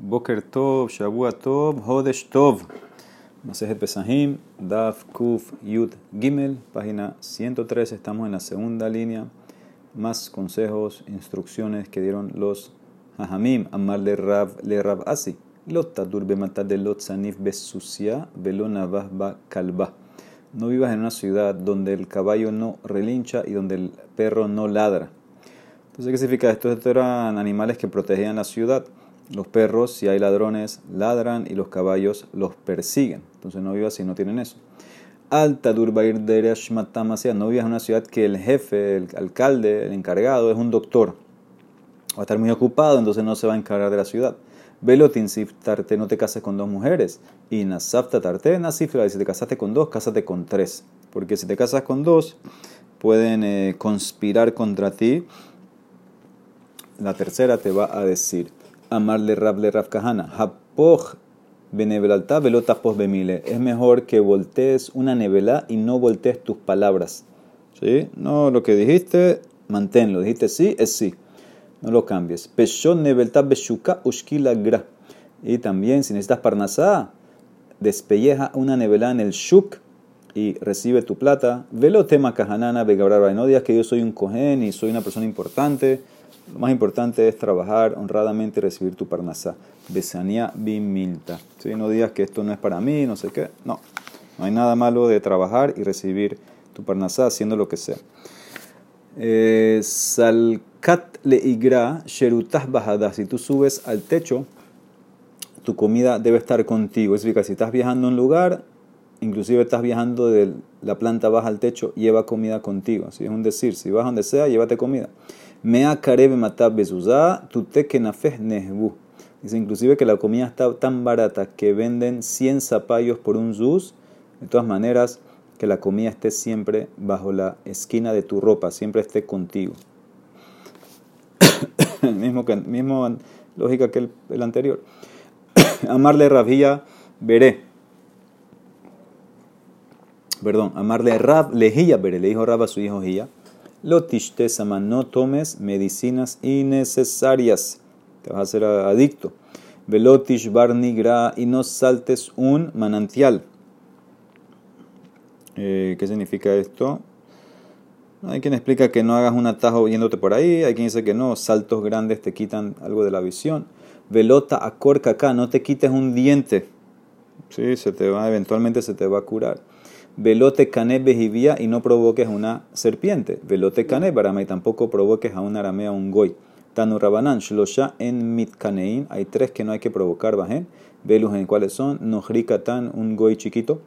Boker Tov, Shavua Tov, Hodesh Tov. Masejet Pesahim, Daf Kuf Yud Gimel, página 103. Estamos en la segunda línea. Más consejos, instrucciones que dieron los Hajamim. Amar le Rav, le Rav Asi. Lot tadur bematar de lot sanif velonavah ba kalba. No vivas en una ciudad donde el caballo no relincha y donde el perro no ladra. Entonces, ¿qué significa esto? Estos eran animales que protegían la ciudad. Los perros, si hay ladrones, ladran y los caballos los persiguen. Entonces no vivas si no tienen eso. Alta Durbair Dereshmatamasia, no vivas en una ciudad que el jefe, el alcalde, el encargado es un doctor. Va a estar muy ocupado, entonces no se va a encargar de la ciudad. Velotin tarte, no te cases con dos mujeres. Y nasafta tarte, nasifra, si te casaste con dos, cásate con tres. Porque si te casas con dos, pueden eh, conspirar contra ti. La tercera te va a decir amarle Rab le Rav Kahana. Hapoj benevelalta velotapoj bemile. Es mejor que voltees una nevela y no voltees tus palabras. ¿Sí? No, lo que dijiste, manténlo. Dijiste sí, es sí. No lo cambies. Peshon nevelta beshuka ushkila gra. Y también, si necesitas parnasá, despelleja una nevela en el shuk y recibe tu plata. Velo tema kahanana begabrar. No digas que yo soy un cohen y soy una persona importante lo más importante es trabajar honradamente y recibir tu parnasá. Besania bimilta. ¿Sí? No digas que esto no es para mí, no sé qué. No. No hay nada malo de trabajar y recibir tu parnasá haciendo lo que sea. Eh, salkat le igra sherutas bajadas. Si tú subes al techo, tu comida debe estar contigo. Es decir, si estás viajando a un lugar, inclusive estás viajando de la planta baja al techo, lleva comida contigo. Así es un decir, si vas donde sea, llévate comida. Mea karebe matab bezuzá, tute nehbu. Dice inclusive que la comida está tan barata que venden 100 zapallos por un zuz. De todas maneras, que la comida esté siempre bajo la esquina de tu ropa, siempre esté contigo. mismo, mismo lógica que el, anterior. amarle Rabía veré. Perdón, amarle Rab lejía veré. Le dijo Rab a su hijo Hía. Lotishtesama, no tomes medicinas innecesarias. Te vas a hacer adicto. Velotish barnigra y no saltes un manantial. Eh, ¿Qué significa esto? Hay quien explica que no hagas un atajo yéndote por ahí, hay quien dice que no, saltos grandes te quitan algo de la visión. Velota acorca acá, no te quites un diente. Sí, se te va, eventualmente se te va a curar. Velote cané bejivía y no provoques una serpiente. Velote cané barama y tampoco provoques a un aramea un goy. Tanu rabanan shlosha en mitkanein. Hay tres que no hay que provocar bajen. Velus en cuáles son. Nohrikatan un goy chiquito.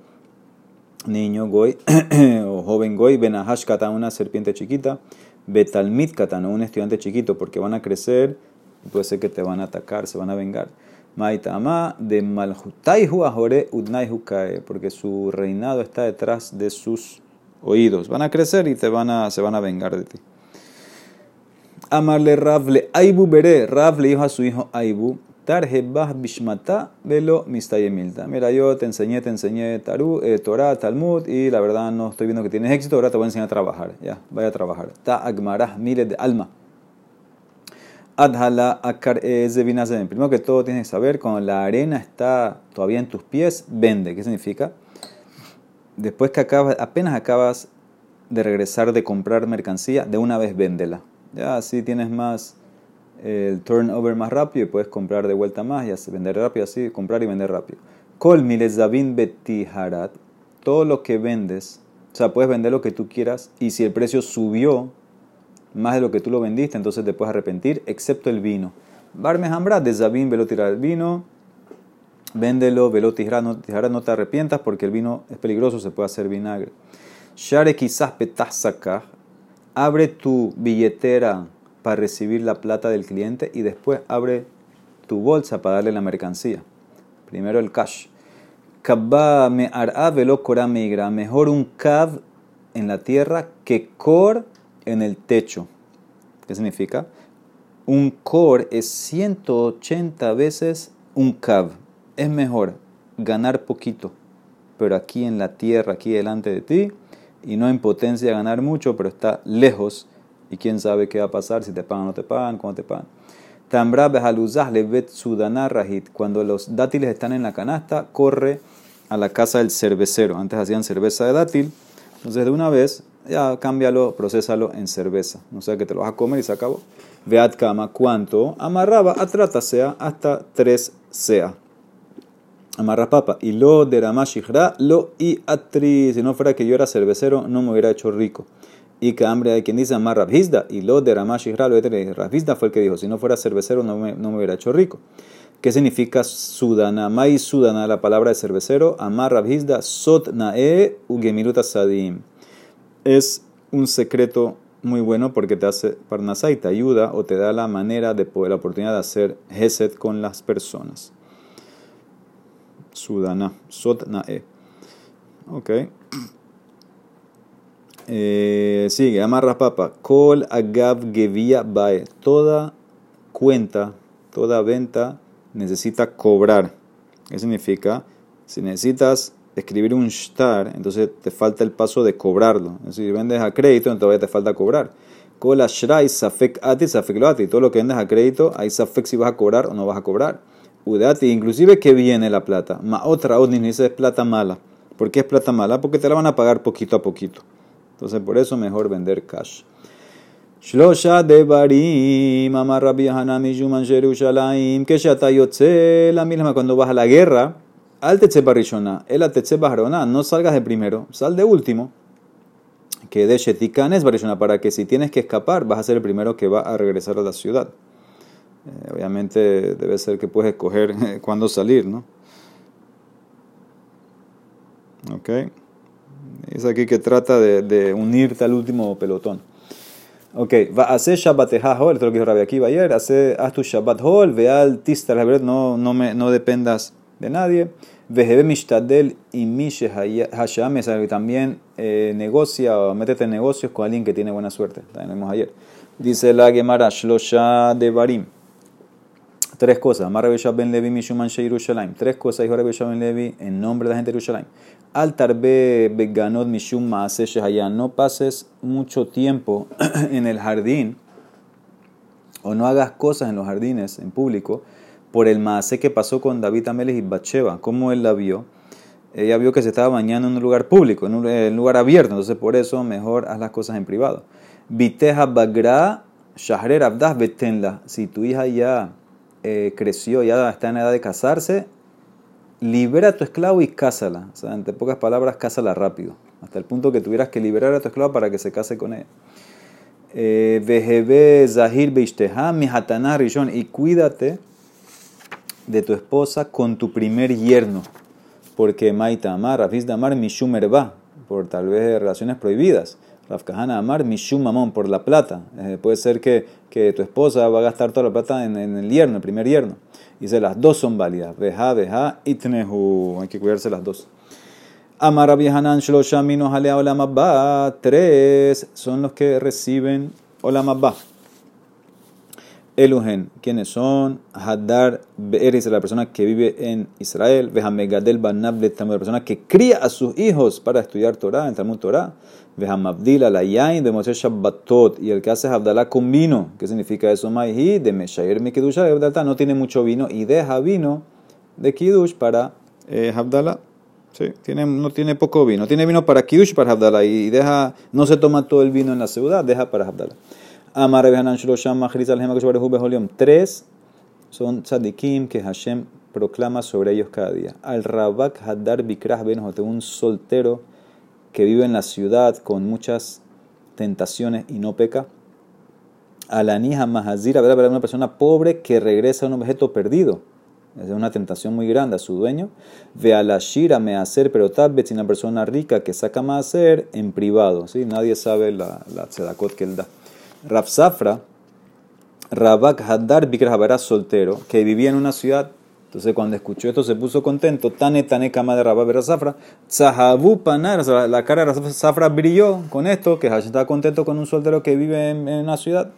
Niño goy o joven goy. Benahash katan una serpiente chiquita. Betalmit katan un estudiante chiquito porque van a crecer. Puede ser que te van a atacar, se van a vengar. Maitama de Malhutaihu Ahore Udnaihu Kae, porque su reinado está detrás de sus oídos. Van a crecer y te van a, se van a vengar de ti. Amarle Ravle Aibu Bere, Rav le dijo a su hijo Aibu, Tarjebah Bishmata Velo Mistayemilta. Mira, yo te enseñé, te enseñé taru, eh, Torah, Talmud, y la verdad no estoy viendo que tienes éxito, ahora te voy a enseñar a trabajar. Ya, vaya a trabajar. Ta Agmarah miles de alma. Adhala akar Primero que todo tienes que saber, cuando la arena está todavía en tus pies, vende. ¿Qué significa? Después que acabas, apenas acabas de regresar de comprar mercancía, de una vez véndela. Ya así tienes más el turnover más rápido y puedes comprar de vuelta más y vender rápido, así comprar y vender rápido. Kol milezavin betiharat. Todo lo que vendes, o sea, puedes vender lo que tú quieras y si el precio subió, más de lo que tú lo vendiste, entonces te puedes arrepentir, excepto el vino. Barme hambra de Zabín, velo tirar el vino, véndelo, velo tirar, no, no te arrepientas porque el vino es peligroso, se puede hacer vinagre. Share quizás sacar abre tu billetera para recibir la plata del cliente y después abre tu bolsa para darle la mercancía. Primero el cash. Kabba me ar'a velo migra. Mejor un kav en la tierra que kor en el techo. ¿Qué significa? Un core es 180 veces un cav. Es mejor ganar poquito, pero aquí en la tierra, aquí delante de ti, y no en potencia ganar mucho, pero está lejos, y quién sabe qué va a pasar, si te pagan o no te pagan, cómo te pagan. Tambra behaluzah levet sudana rahit. Cuando los dátiles están en la canasta, corre a la casa del cervecero. Antes hacían cerveza de dátil. Entonces, de una vez, ya cámbialo, procésalo en cerveza. No sea que te lo vas a comer y se acabó. Veat kama, ¿cuánto? Amarraba, atrata sea, hasta 3 sea. Amarra papa. Y lo de Ramashihra, lo y. Si no fuera que yo era cervecero, no me hubiera hecho rico y que hambre hay quien dice Amar Rabhizda y lo de Ramashihra, lo de Rabhizda fue el que dijo, si no fuera cervecero no me, no me hubiera hecho rico. ¿Qué significa sudana? Mai sudana, la palabra de cervecero. Amar Rabhizda, sot nae ugemiruta sadim. Es un secreto muy bueno porque te hace parnasá y te ayuda o te da la manera de poder, la oportunidad de hacer Hesed con las personas. Sudana, sot nae. Ok. Eh, sigue, amarra papa. Kol agav gevia bae. Toda cuenta, toda venta necesita cobrar. ¿Qué significa? Si necesitas escribir un shtar, entonces te falta el paso de cobrarlo. Si vendes a crédito, entonces todavía te falta cobrar. Kol ashrai safek ati safek lo ati. Todo lo que vendes a crédito, hay safek si vas a cobrar o no vas a cobrar. Udati, inclusive que viene la plata. Ma otra ni dice es plata mala. ¿Por qué es plata mala? Porque te la van a pagar poquito a poquito. Entonces, por eso mejor vender cash. Shlosha devarim, amar Rabbi Hanami Yuman Jerusalem, que ya yotze, la misma cuando vas a la guerra, al rishona, el no salgas de primero, sal de último. Que de Shetikan es barishona, para que si tienes que escapar, vas a ser el primero que va a regresar a la ciudad. Eh, obviamente debe ser que puedes escoger cuándo salir, ¿no? Okay. Es aquí que trata de, de unirte al último pelotón. Ok, va a hacer Shabbat Hol, esto lo que dijo Rabbi Akiva ayer, hace, haz tu Shabbat Hol, ve al Tistar, no, no, me, no dependas de nadie. Vejebe Mishtadel y Mishe Hasham, también eh, negocia o métete en negocios con alguien que tiene buena suerte. También lo vimos ayer. Dice la Gemara, Shlosha de Barim. Tres cosas. Amar Ben Levi Mishuman Yerushalayim. Tres cosas dijo Rabbi Ben Levi en nombre de la gente de Yerushalayim. Al tarbe beganot mishum maase. No pases mucho tiempo en el jardín o no hagas cosas en los jardines en público por el maase que pasó con David Ameles y Batsheba. ¿Cómo él la vio? Ella vio que se estaba bañando en un lugar público, en un lugar abierto. Entonces, por eso, mejor haz las cosas en privado. Viteja bagra shahrer abdas betenla. Si tu hija ya eh, creció, ya está en edad de casarse, libera a tu esclavo y cásala. O sea, en pocas palabras, cásala rápido. Hasta el punto que tuvieras que liberar a tu esclavo para que se case con él. Eh, Vejebe Zahir Rishon. Y cuídate de tu esposa con tu primer yerno. Porque Maita Amar, Rafiz Damar, Mishumer va. Por tal vez relaciones prohibidas. Rafkahana Amar, Mishum Mamón, por la plata. Eh, puede ser que, que, tu esposa va a gastar toda la plata en, el yerno, el primer yerno. Dice, las dos son válidas. Veja, veja, itnehu. Hay que cuidarse las dos. Amar Hanan Shlosha Minos Alea Olamabba. Tres son los que reciben Olamabba. Elugen, ¿quiénes son? Hadar Be'eris, la persona que vive en Israel. Vejamegadel Banab la persona que cría a sus hijos para estudiar Torah, en Talmud Torah. Vehamabdil la yain de Moshe Shabbatot. Y el que hace Abdalá con vino. ¿Qué significa eso? Maihi de Meshayer Mikidusha de no tiene mucho vino y deja vino de Kidush para eh, Abdalá. Sí, tiene, no tiene poco vino. Tiene vino para Kidush para Abdalá y deja, no se toma todo el vino en la ciudad, deja para Abdalá. Amar Hanan Shlosham Mahriz al Tres son tzadikim que Hashem proclama sobre ellos cada día. Al Rabak Hadar Bikrah Ben un soltero que vive en la ciudad con muchas tentaciones y no peca. A la Nija Mahazir, ver, una persona pobre que regresa a un objeto perdido. Es una tentación muy grande a su dueño. Ve a la Shira me hacer, pero tal vez una persona rica que saca más hacer en privado. ¿sí? Nadie sabe la, la tzedakot que él da. Rav Safra, Rabak Hadar Bikra soltero, que vivía en una ciudad entonces cuando escuchó esto se puso contento. Tane tane kama de Rabá Zafra. Zahabu panar. La cara de Zafra brilló con esto. Que Hashem estaba contento con un soltero que vive en, una ciudad.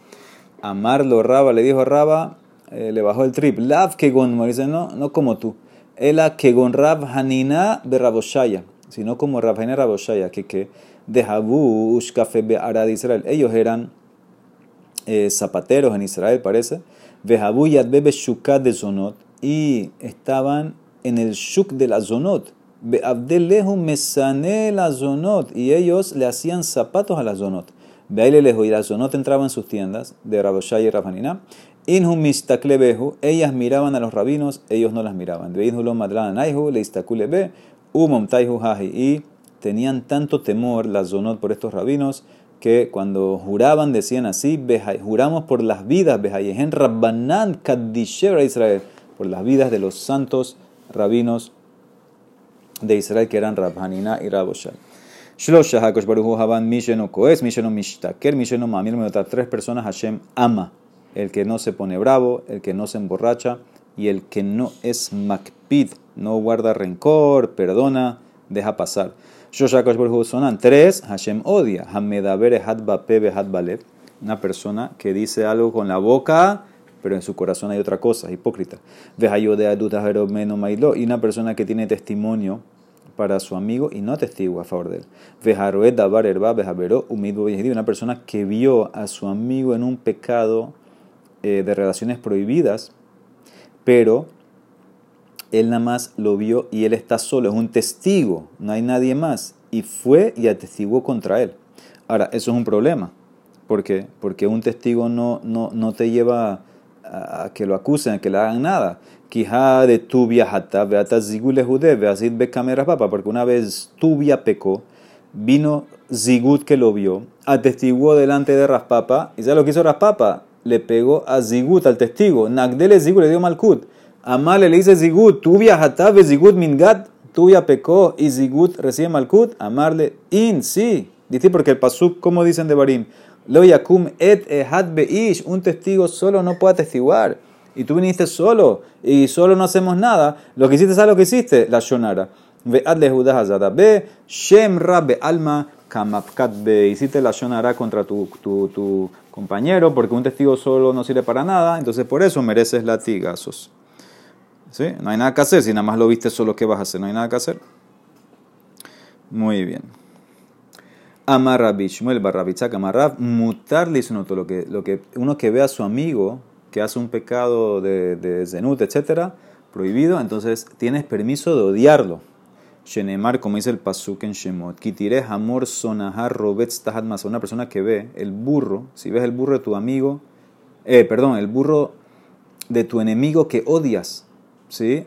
Amarlo Raba le dijo a Raba. Eh, le bajó el trip. Lav kegon. Me dice no, no como tú. Ela kegon Rab Hanina de Raboshaya. Sino como Rab Hanina Raboshaya. Que que de Habu Ushkafe Arad Israel. Ellos eran eh, zapateros en Israel parece Vehabuyat bebe shukat de zonot. Y estaban en el shuk de la zonot. Beabdelehu mesane la zonot. Y ellos le hacían zapatos a la zonot. Beaile lejo y la zonot entraba en sus tiendas de Raboshai y Rafanina. Inhum mistaklebehu. Ellas miraban a los rabinos, ellos no las miraban. Veidhulom madran aihu le istakulebe. Umom taihu hahi. Y tenían tanto temor las zonot por estos rabinos que cuando juraban decían así, juramos por las vidas, Behayehen Rabbanan Kadisher Israel, por las vidas de los santos rabinos de Israel que eran Rabhanina y Raboshal. Shlosha Hakosh Baruhu Haban Misheno Koes, Misheno Mishtaker, Misheno Mamir, tres personas Hashem ama, el que no se pone bravo, el que no se emborracha y el que no es makpid, no guarda rencor, perdona, deja pasar. Shoshakosh Baruhu sonan. Tres, Hashem odia, Hamedaber una persona que dice algo con la boca pero en su corazón hay otra cosa, hipócrita. Y una persona que tiene testimonio para su amigo y no testigo a favor de él. Una persona que vio a su amigo en un pecado eh, de relaciones prohibidas, pero él nada más lo vio y él está solo, es un testigo, no hay nadie más. Y fue y atestiguó contra él. Ahora, eso es un problema. ¿Por qué? Porque un testigo no, no, no te lleva a que lo acusen, a que le hagan nada. Quija de Tubia hata, beata zigule jude, beasid becameras papa, porque una vez Tubia pecó, vino Zigut que lo vio, atestiguó delante de Raspapa, y ya lo que hizo Raspapa, le pegó a Zigut, al testigo. Nagdele Zigut le dio Malkut. Amale le dice Zigut, Tubia hata, Zigut mingat, Tubia pecó y Zigut recibe Malkut. Amarle in, sí. Dice porque el pasuk, como dicen de Barim, lo yakum et ehad beish, un testigo solo no puede atestiguar. Y tú viniste solo y solo no hacemos nada. Lo que hiciste, ¿sabes lo que hiciste? La shonara. Ve'ad le hazada be, shem rabbe alma kamapkat be. Hiciste la shonara contra tu, tu, tu compañero porque un testigo solo no sirve para nada. Entonces por eso mereces latigazos. No hay nada que hacer. Si nada más lo viste solo, ¿qué vas a hacer? No hay nada que hacer. Muy bien. Amarra Bishmuel Barrabitzak Amarrab, mutar lo que, lo que uno que ve a su amigo que hace un pecado de, de zenut, etcétera, prohibido, entonces tienes permiso de odiarlo. Shenemar, como dice el Pasuk en Shemot, Kitire Hamor Sonahar Robetz Tahad una persona que ve el burro, si ves el burro de tu amigo, eh, perdón, el burro de tu enemigo que odias, ¿sí?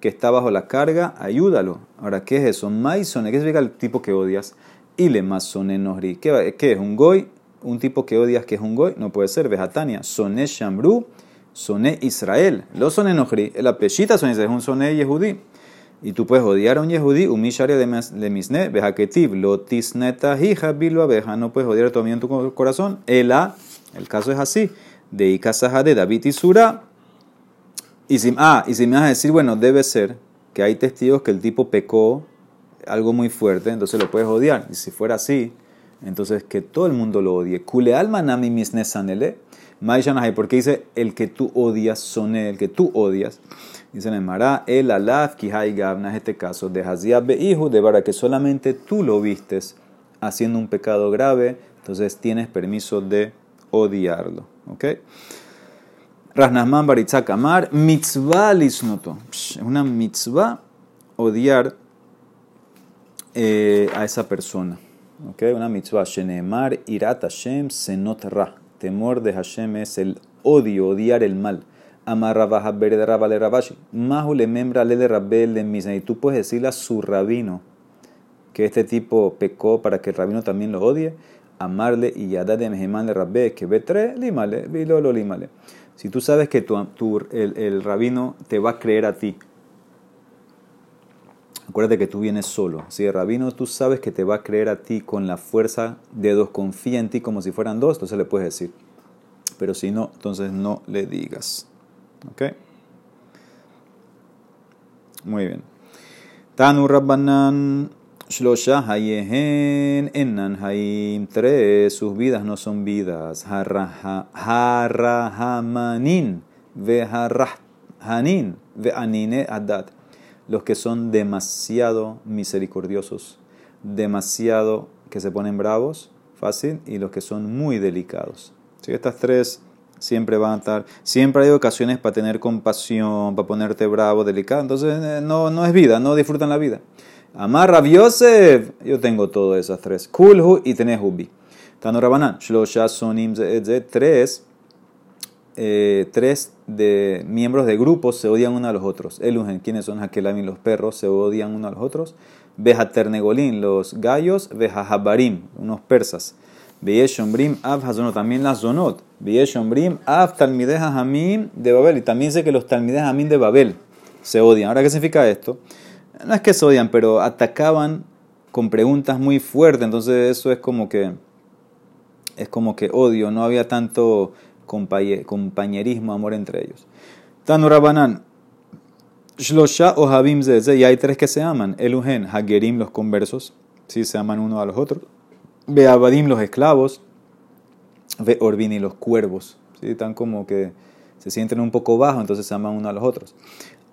que está bajo la carga, ayúdalo. Ahora, ¿qué es eso? Maison, ¿qué significa el tipo que odias? y le masonenohri. ¿Qué, ¿Qué es un goy? Un tipo que odias que es un goy, no puede ser. Vejatania, soné shambru, soné Israel. Lo sonenohri, el apellita son es un soné yehudí. Y tú puedes odiar a un yehudí, un misharia de misne, vejaketiv, lotisneta hija bilo abeja. No puedes odiar a tu amigo en tu corazón. Ela, el caso es así. De Ikasaha de David y Sura. Y si, ah, y si me vas a decir, bueno, debe ser que hay testigos que el tipo pecó algo muy fuerte, entonces lo puedes odiar. Y si fuera así, entonces que todo el mundo lo odie. Kule alma nami misnesanele. porque dice el que tú odias, son el que tú odias. Dice Nemara, el alaf kihai gabna, en este caso, de hazia hijo de para que solamente tú lo vistes haciendo un pecado grave, entonces tienes permiso de odiarlo. ¿Ok? Rasnasman baritzak amar, mitzvah lisnoto. Es una mitzvah odiar eh, a esa persona. ¿Okay? Una mitzvah, Shenemar, Irat Hashem, Senot Ra. Temor de Hashem es el odio, odiar el mal. Amarrabaja de Rabale Rabashi. Mahu le membra le rabel de Y tú puedes decirle a su rabino que este tipo pecó para que el rabino también lo odie. Amarle y yada de Meheman le rabbe que ve tres, limale, lo limale. Si tú sabes que tu, el, el rabino te va a creer a ti Acuérdate que tú vienes solo. Si el rabino tú sabes que te va a creer a ti con la fuerza de dos, confía en ti como si fueran dos, entonces le puedes decir. Pero si no, entonces no le digas. ¿Ok? Muy bien. Tanu Rabbanan Shlosha Hayehen Ennan Hayim. Tres, sus vidas no son vidas. Harrahamanin. Veharrahanin. Veanine Adat los que son demasiado misericordiosos, demasiado que se ponen bravos, fácil, y los que son muy delicados. Así estas tres siempre van a estar, siempre hay ocasiones para tener compasión, para ponerte bravo, delicado, entonces eh, no, no es vida, no disfrutan la vida. Amar Rav Yosef, yo tengo todas esas tres, Kulhu y tenés Hubi. Tano Rabanan, Shlosha Sonim tres, eh, tres de miembros de grupos se odian uno a los otros. Elugen, quienes son Hakelamim, los perros, se odian uno a los otros. Ternegolín, los gallos. Habarim, unos persas. Av Hazonot, también las Zonot. Av Talmideh Hamim de Babel. Y también sé que los Talmideh Hamim de Babel se odian. Ahora, ¿qué significa esto? No es que se odian, pero atacaban con preguntas muy fuertes. Entonces, eso es como que. Es como que odio. No había tanto compañerismo, amor entre ellos. Tanu Rabanan. Shlosha o Habim. Y hay tres que se aman. Eluhen, Hagerim, los conversos. Sí, se aman uno a los otros. Ve Abadim los esclavos, ve Orbini los cuervos. ¿sí? Están como que se sienten un poco bajos, entonces se aman uno a los otros.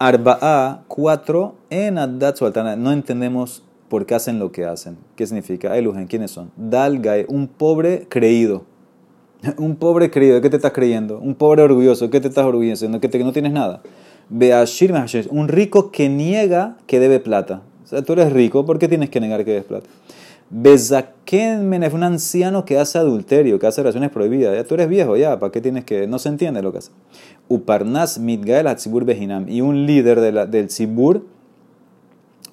Arba'a, cuatro, en Adat No entendemos por qué hacen lo que hacen. ¿Qué significa? Elugen, ¿quiénes son? Dalgae, un pobre creído. Un pobre creído, ¿de qué te estás creyendo? Un pobre orgulloso, ¿de qué te estás orgulloso? ¿Que, que no tienes nada? Beashir un rico que niega que debe plata. O sea, tú eres rico, ¿por qué tienes que negar que debes plata? Bezaken es un anciano que hace adulterio, que hace relaciones prohibidas. Ya tú eres viejo, ya, ¿para qué tienes que.? No se entiende lo que hace. Uparnas mitgael hatzibur behinam. Y un líder del Tzibur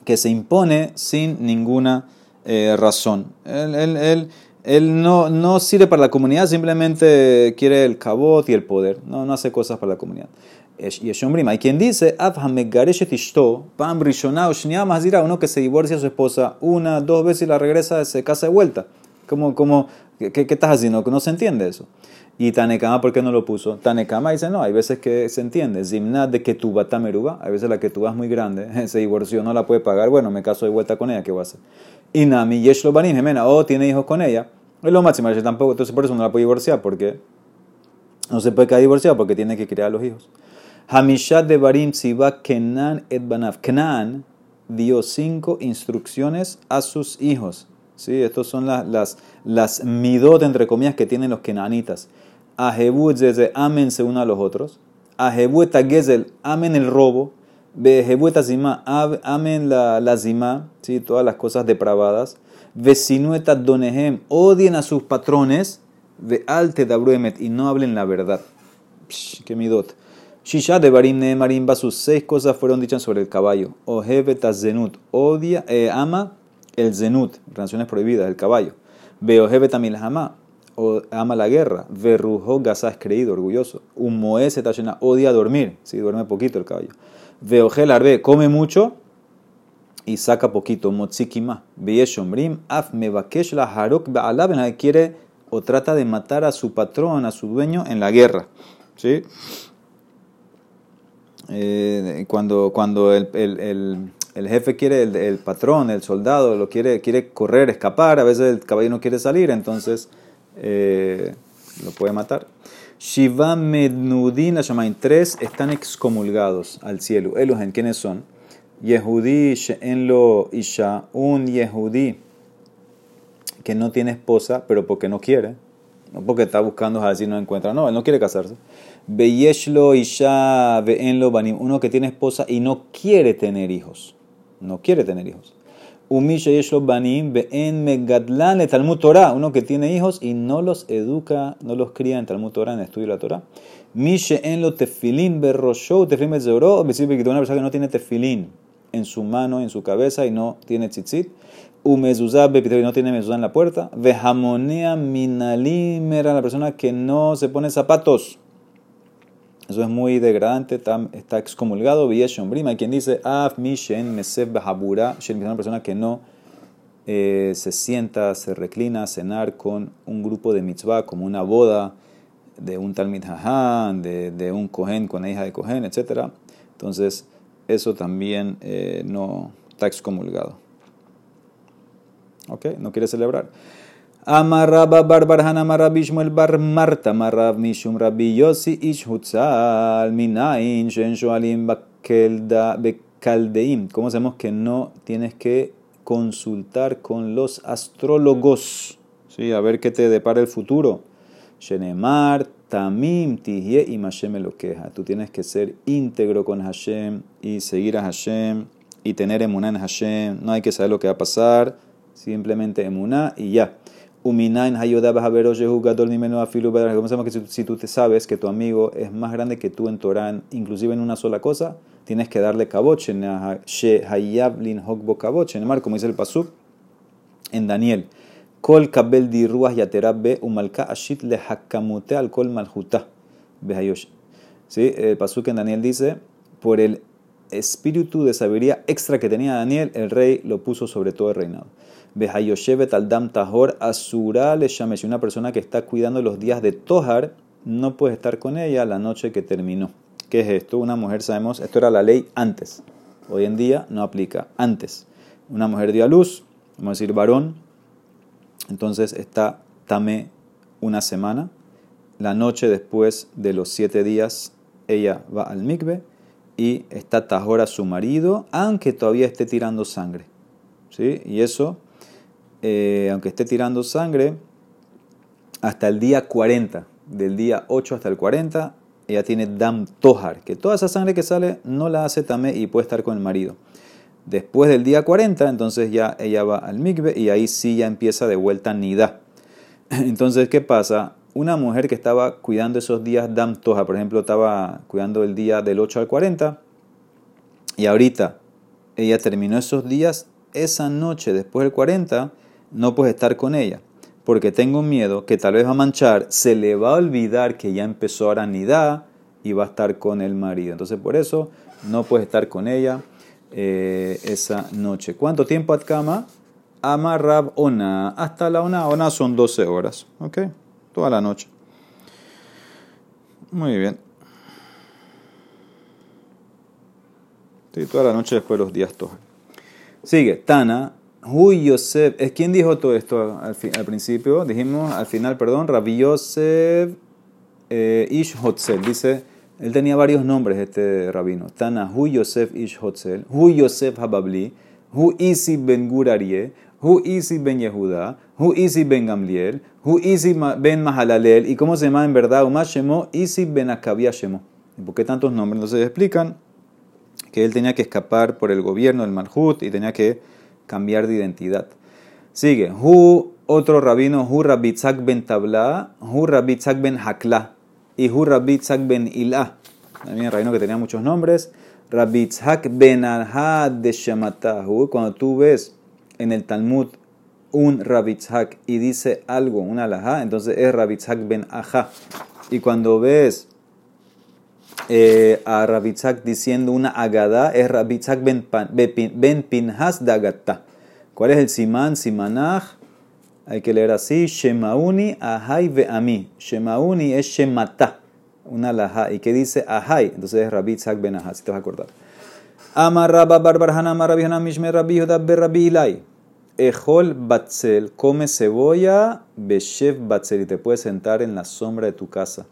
que se impone sin ninguna eh, razón. Él, él, él, no, no, sirve para la comunidad, simplemente quiere el cabot y el poder. No, no hace cosas para la comunidad. Hay quien dice, uno que se divorcia a su esposa una, dos veces y la regresa, se casa de vuelta. Como, como, ¿qué, estás haciendo? No se entiende eso. Y Tanekama, ¿por qué no lo puso? Tanekama dice, no, hay veces que se entiende. Zimna de tu tameruba, hay veces la tú es muy grande, se divorció, no la puede pagar, bueno, me caso de vuelta con ella, ¿qué va a hacer? Y Nami, Yeshlo Banin, Gemena, o tiene hijos con ella, es lo máximo, tampoco, entonces por eso no la puede divorciar, porque no se puede quedar divorciada porque tiene que criar a los hijos. Hamishat de Barim Siva Kenan et Banav. Kenan dio cinco instrucciones a sus hijos. ¿Sí? Estas son las, las, las midot, entre comillas, que tienen los kenanitas. Ajebu desde amense uno a los otros. Ajebu gezel, amen el robo. Bejebu zima, amen la, la zima, ¿sí? todas las cosas depravadas. Vesinueta donehem, odien a sus patrones. Ve alte y no hablen la verdad. Psh, qué midot. Shisha de Barim Marimba, sus seis cosas fueron dichas sobre el caballo. Ojebeta Zenut, odia, eh, ama el Zenut, relaciones prohibidas, el caballo. Beojebeta Milhama, ama la guerra. Verrujo Gaza es creído, orgulloso. Umoe llena, odia dormir, si duerme poquito el caballo. Veogel Arbe, come mucho y saca poquito. Motzikima, Beyeshomrim, Af Mebakesh la Harok Baalaben, quiere o trata de matar a su patrón, a su dueño en la guerra. ¿Sí? Eh, cuando, cuando el, el, el, jefe quiere, el, patrón, el soldado, lo quiere, quiere correr, escapar, a veces el caballo no quiere salir, entonces eh, lo puede matar. Shiva Mednudin, llaman tres, están excomulgados al cielo. ¿en ¿quiénes son? Yehudi en lo Isha, un Yehudi que no tiene esposa, pero porque no quiere, no porque está buscando a si no encuentra, no, él no quiere casarse. Beyeshlo Isha lo Banim, uno que tiene esposa y no quiere tener hijos. No quiere tener hijos. Umisha Yeshlo Banim en Megadlan Talmud Torah, uno que tiene hijos y no los educa, no los cría en Talmud Torah, en el estudio de la Torah. Mishe en lo tefilin berrosho, tefilin betzoro, que una persona que no tiene tefilin en su mano, en su cabeza y no tiene tzitzit. Umezuzah y no tiene mezuzah en la puerta. Vejamonea minalim era la persona que no se pone zapatos eso es muy degradante, está, excomulgado. Hay quien dice, Af mishen meseb bahabura, una persona que no eh, se sienta, se reclina a cenar con un grupo de mitzvah, como una boda de un talmid hahan, de, un kohen con la hija de kohen, etc. Entonces, eso también eh, no está excomulgado. ¿Ok? No quiere celebrar. Amarraba Barbarhan Amarrab Ishmael Bar Marta Amarrab Mishum Rabbi Yossi Ish Minain Shen Shoalim Bekaldeim. ¿Cómo sabemos que no tienes que consultar con los astrólogos? ¿Sí? A ver qué te depara el futuro. Shenemar Tamim tihye y Hashem lo queja. Tú tienes que ser íntegro con Hashem y seguir a Hashem y tener emuná en Hashem. No hay que saber lo que va a pasar, simplemente emuná y ya. Uminain Comenzamos que si tú te sabes que tu amigo es más grande que tú en Torán, inclusive en una sola cosa, tienes que darle kaboche, she hayab lin hokbo kaboche. En como dice el pasuk en Daniel. Kol kabel di ruach yaterab umalka ashit le hakamute al kol malhuta behayosh. ¿Sí? El pasuk en Daniel dice, por el espíritu de sabiduría extra que tenía Daniel, el rey lo puso sobre todo el reinado. Behayoshevet al dam tahor asura le una persona que está cuidando los días de Tohar no puede estar con ella la noche que terminó. ¿Qué es esto? Una mujer, sabemos, esto era la ley antes. Hoy en día no aplica. Antes, una mujer dio a luz, vamos a decir varón, entonces está tame una semana. La noche después de los siete días, ella va al mikve y está tajora su marido, aunque todavía esté tirando sangre. ¿Sí? Y eso eh, aunque esté tirando sangre, hasta el día 40, del día 8 hasta el 40, ella tiene dam tohar, que toda esa sangre que sale no la hace tamé y puede estar con el marido. Después del día 40, entonces ya ella va al mikve y ahí sí ya empieza de vuelta nida. Entonces, ¿qué pasa? Una mujer que estaba cuidando esos días dam tohar, por ejemplo, estaba cuidando el día del 8 al 40, y ahorita ella terminó esos días, esa noche después del 40, no puedes estar con ella, porque tengo miedo que tal vez va a manchar, se le va a olvidar que ya empezó aranidad y va a estar con el marido. Entonces por eso no puedes estar con ella eh, esa noche. ¿Cuánto tiempo at cama? Amarrab ona. Hasta la ona. Ona son 12 horas. ¿Ok? Toda la noche. Muy bien. Sí, toda la noche después de los días todos. Sigue. Tana. Huy Yosef, ¿quién dijo todo esto al, principio? Dijimos, al final, perdón, Rabbi Yosef eh, Ish Hotzel. Dice, él tenía varios nombres, este rabino. Tana, Hu Yosef Ish Hotzel, Hu Yosef Hababli, Hu Isi Ben Gurarie, Hu Isi Ben Yehuda, Hu Isi Ben Gamliel, Hu Isi Ben Mahalalel. ¿Y cómo se llama en verdad? Umash Shemo, Isi Ben Akabia Shemo. ¿Y por qué tantos nombres? Entonces explican que él tenía que escapar por el gobierno del Malhut y tenía que cambiar de identidad. Sigue, Hu, otro rabino, Hu Rabitzak ben Tabla, Hu Rabitzak ben Hakla y Hu Rabitzak ben Ilá. También rabino que tenía muchos nombres. Rabitzak ben Alha de Shematahu. Cuando tú ves en el Talmud un Rabitzak y dice algo, un alajá, entonces es Rabitzak ben Aja. Y cuando ves eh, a Rabitzak diciendo una agada es Rabitzak ben, ben Pinhas de Agatta. ¿Cuál es el simán? Simanach. Hay que leer así. Shemauni ahai ami. Shemauni es shemata. Una laha. ¿Y qué dice ahai? Entonces es Rabitzak ben Ahá. Si te vas a acordar. Amar Rabba Barbar Hanama Rabbi Hanam Mishme Rabbi Yehuda Rabbi Ilai. Ejol Batzel. Come cebolla. Beshev Batzel. Y te puedes sentar en la sombra de tu casa.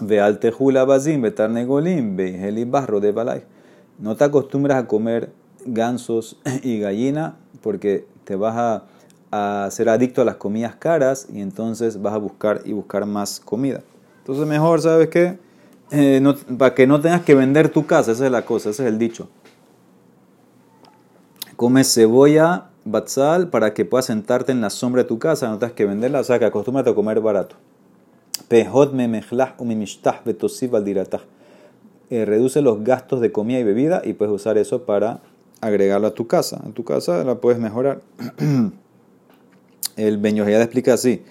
Ve al tejula bazim, betar negolim, ve barro de balay. No te acostumbras a comer gansos y gallina porque te vas a, a, ser adicto a las comidas caras y entonces vas a buscar y buscar más comida. Entonces mejor, ¿sabes qué? Eh, para que no tengas que vender tu casa, esa es la cosa, ese es el dicho. Come cebolla, batzal, para que puedas sentarte en la sombra de tu casa, no tengas que venderla, o sea que acostúmbrate a comer barato. Pejot eh, reduce los gastos de comida y bebida y puedes usar eso para agregarlo a tu casa. En tu casa la puedes mejorar. El ya explica así.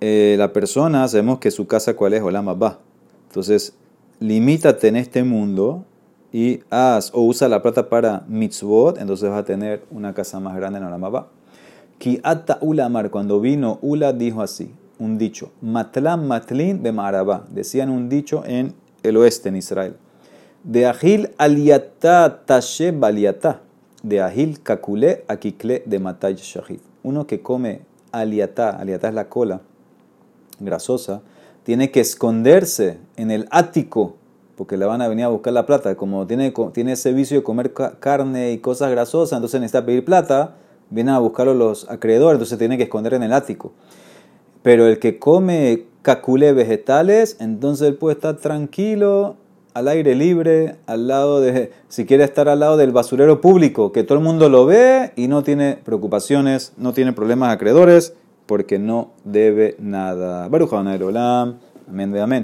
Eh, la persona, sabemos que su casa cuál es, Olama va. Entonces, limítate en este mundo y haz o usa la plata para mitzvot, entonces vas a tener una casa más grande en Olama va. Ki ata ulamar, cuando vino Ula dijo así, un dicho. Matlam matlin de Marabá. Decían un dicho en el oeste, en Israel. De Agil aliata tashe baliata. De Agil kakule akikle de matay shahid. Uno que come aliata, aliata es la cola grasosa, tiene que esconderse en el ático porque le van a venir a buscar la plata. Como tiene, tiene ese vicio de comer carne y cosas grasosas, entonces necesita pedir plata, vienen a buscarlo los acreedores, entonces tiene que esconder en el ático. Pero el que come caculé vegetales, entonces él puede estar tranquilo, al aire libre, al lado de, si quiere estar al lado del basurero público, que todo el mundo lo ve y no tiene preocupaciones, no tiene problemas acreedores, porque no debe nada. Baruch Olam, amén de amén.